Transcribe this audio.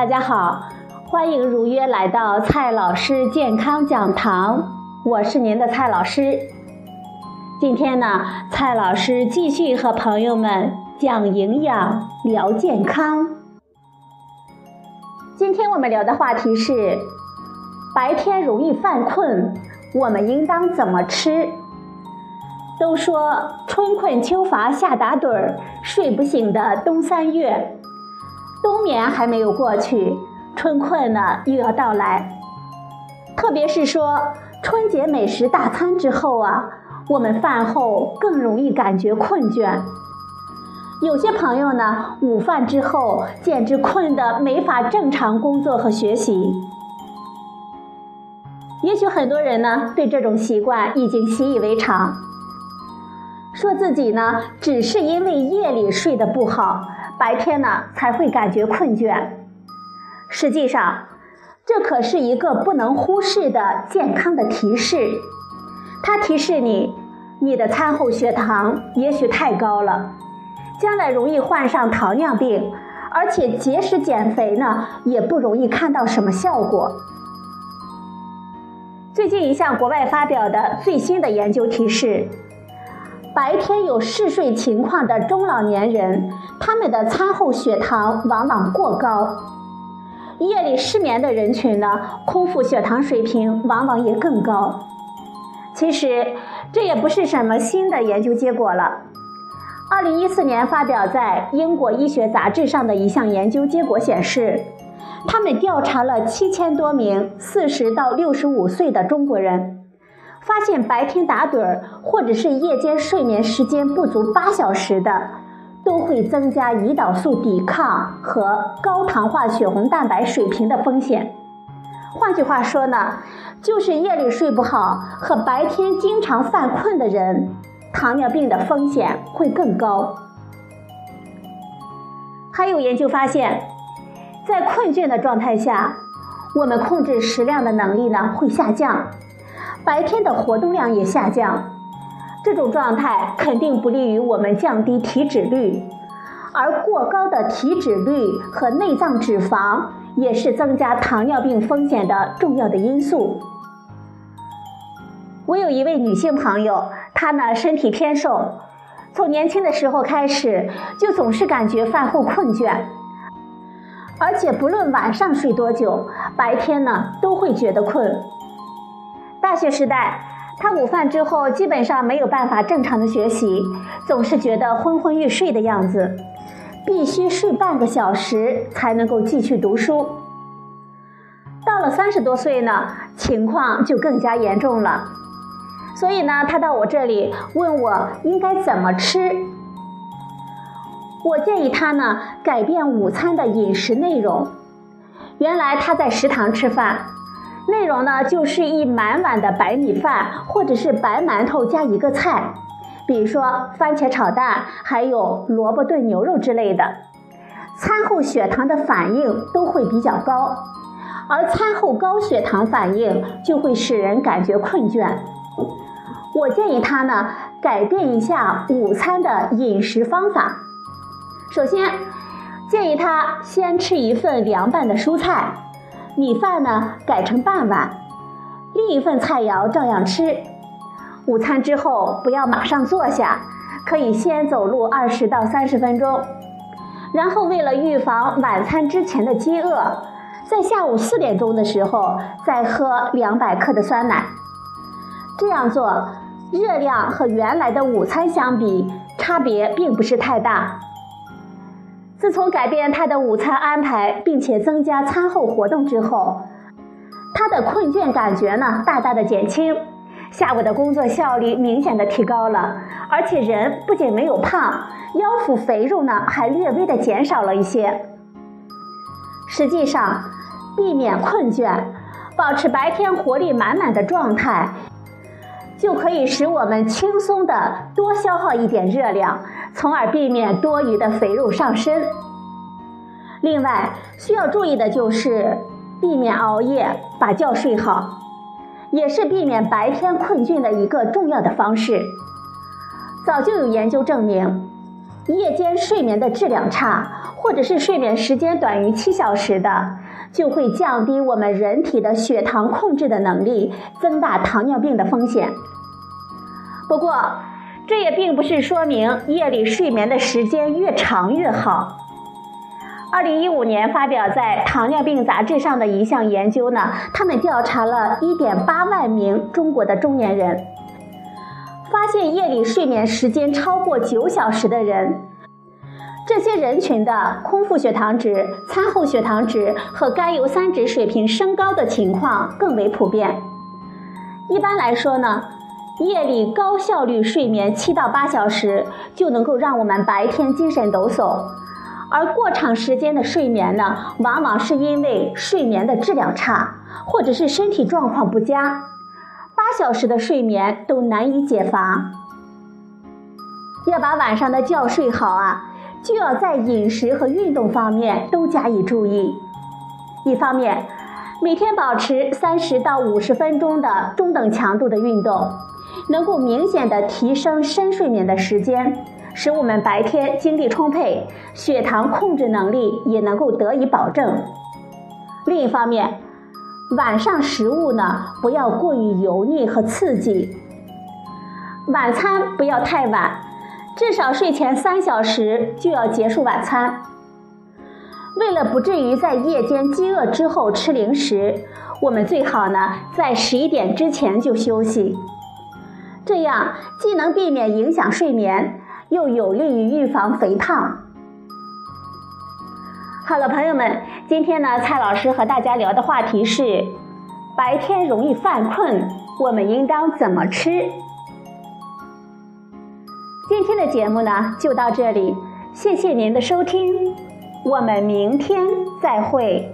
大家好，欢迎如约来到蔡老师健康讲堂，我是您的蔡老师。今天呢，蔡老师继续和朋友们讲营养、聊健康。今天我们聊的话题是：白天容易犯困，我们应当怎么吃？都说春困秋乏夏打盹儿，睡不醒的冬三月。冬眠还没有过去，春困呢又要到来。特别是说春节美食大餐之后啊，我们饭后更容易感觉困倦。有些朋友呢，午饭之后简直困得没法正常工作和学习。也许很多人呢，对这种习惯已经习以为常，说自己呢，只是因为夜里睡得不好。白天呢才会感觉困倦，实际上，这可是一个不能忽视的健康的提示。它提示你，你的餐后血糖也许太高了，将来容易患上糖尿病，而且节食减肥呢也不容易看到什么效果。最近一项国外发表的最新的研究提示。白天有嗜睡情况的中老年人，他们的餐后血糖往往过高；夜里失眠的人群呢，空腹血糖水平往往也更高。其实这也不是什么新的研究结果了。二零一四年发表在英国医学杂志上的一项研究结果显示，他们调查了七千多名四十到六十五岁的中国人。发现白天打盹儿或者是夜间睡眠时间不足八小时的，都会增加胰岛素抵抗和高糖化血红蛋白水平的风险。换句话说呢，就是夜里睡不好和白天经常犯困的人，糖尿病的风险会更高。还有研究发现，在困倦的状态下，我们控制食量的能力呢会下降。白天的活动量也下降，这种状态肯定不利于我们降低体脂率，而过高的体脂率和内脏脂肪也是增加糖尿病风险的重要的因素。我有一位女性朋友，她呢身体偏瘦，从年轻的时候开始就总是感觉饭后困倦，而且不论晚上睡多久，白天呢都会觉得困。大学时代，他午饭之后基本上没有办法正常的学习，总是觉得昏昏欲睡的样子，必须睡半个小时才能够继续读书。到了三十多岁呢，情况就更加严重了，所以呢，他到我这里问我应该怎么吃。我建议他呢改变午餐的饮食内容。原来他在食堂吃饭。内容呢，就是一满碗的白米饭，或者是白馒头加一个菜，比如说番茄炒蛋，还有萝卜炖牛肉之类的。餐后血糖的反应都会比较高，而餐后高血糖反应就会使人感觉困倦。我建议他呢，改变一下午餐的饮食方法。首先，建议他先吃一份凉拌的蔬菜。米饭呢改成半碗，另一份菜肴照样吃。午餐之后不要马上坐下，可以先走路二十到三十分钟。然后为了预防晚餐之前的饥饿，在下午四点钟的时候再喝两百克的酸奶。这样做，热量和原来的午餐相比差别并不是太大。自从改变他的午餐安排，并且增加餐后活动之后，他的困倦感觉呢大大的减轻，下午的工作效率明显的提高了，而且人不仅没有胖，腰腹肥肉呢还略微的减少了一些。实际上，避免困倦，保持白天活力满满的状态。就可以使我们轻松的多消耗一点热量，从而避免多余的肥肉上身。另外需要注意的就是避免熬夜，把觉睡好，也是避免白天困倦的一个重要的方式。早就有研究证明，夜间睡眠的质量差或者是睡眠时间短于七小时的，就会降低我们人体的血糖控制的能力，增大糖尿病的风险。不过，这也并不是说明夜里睡眠的时间越长越好。二零一五年发表在《糖尿病杂志》上的一项研究呢，他们调查了一点八万名中国的中年人，发现夜里睡眠时间超过九小时的人。这些人群的空腹血糖值、餐后血糖值和甘油三酯水平升高的情况更为普遍。一般来说呢，夜里高效率睡眠七到八小时就能够让我们白天精神抖擞，而过长时间的睡眠呢，往往是因为睡眠的质量差，或者是身体状况不佳，八小时的睡眠都难以解乏。要把晚上的觉睡好啊！就要在饮食和运动方面都加以注意。一方面，每天保持三十到五十分钟的中等强度的运动，能够明显的提升深睡眠的时间，使我们白天精力充沛，血糖控制能力也能够得以保证。另一方面，晚上食物呢不要过于油腻和刺激，晚餐不要太晚。至少睡前三小时就要结束晚餐。为了不至于在夜间饥饿之后吃零食，我们最好呢在十一点之前就休息。这样既能避免影响睡眠，又有利于预防肥胖。好了，朋友们，今天呢，蔡老师和大家聊的话题是：白天容易犯困，我们应当怎么吃？今天的节目呢，就到这里，谢谢您的收听，我们明天再会。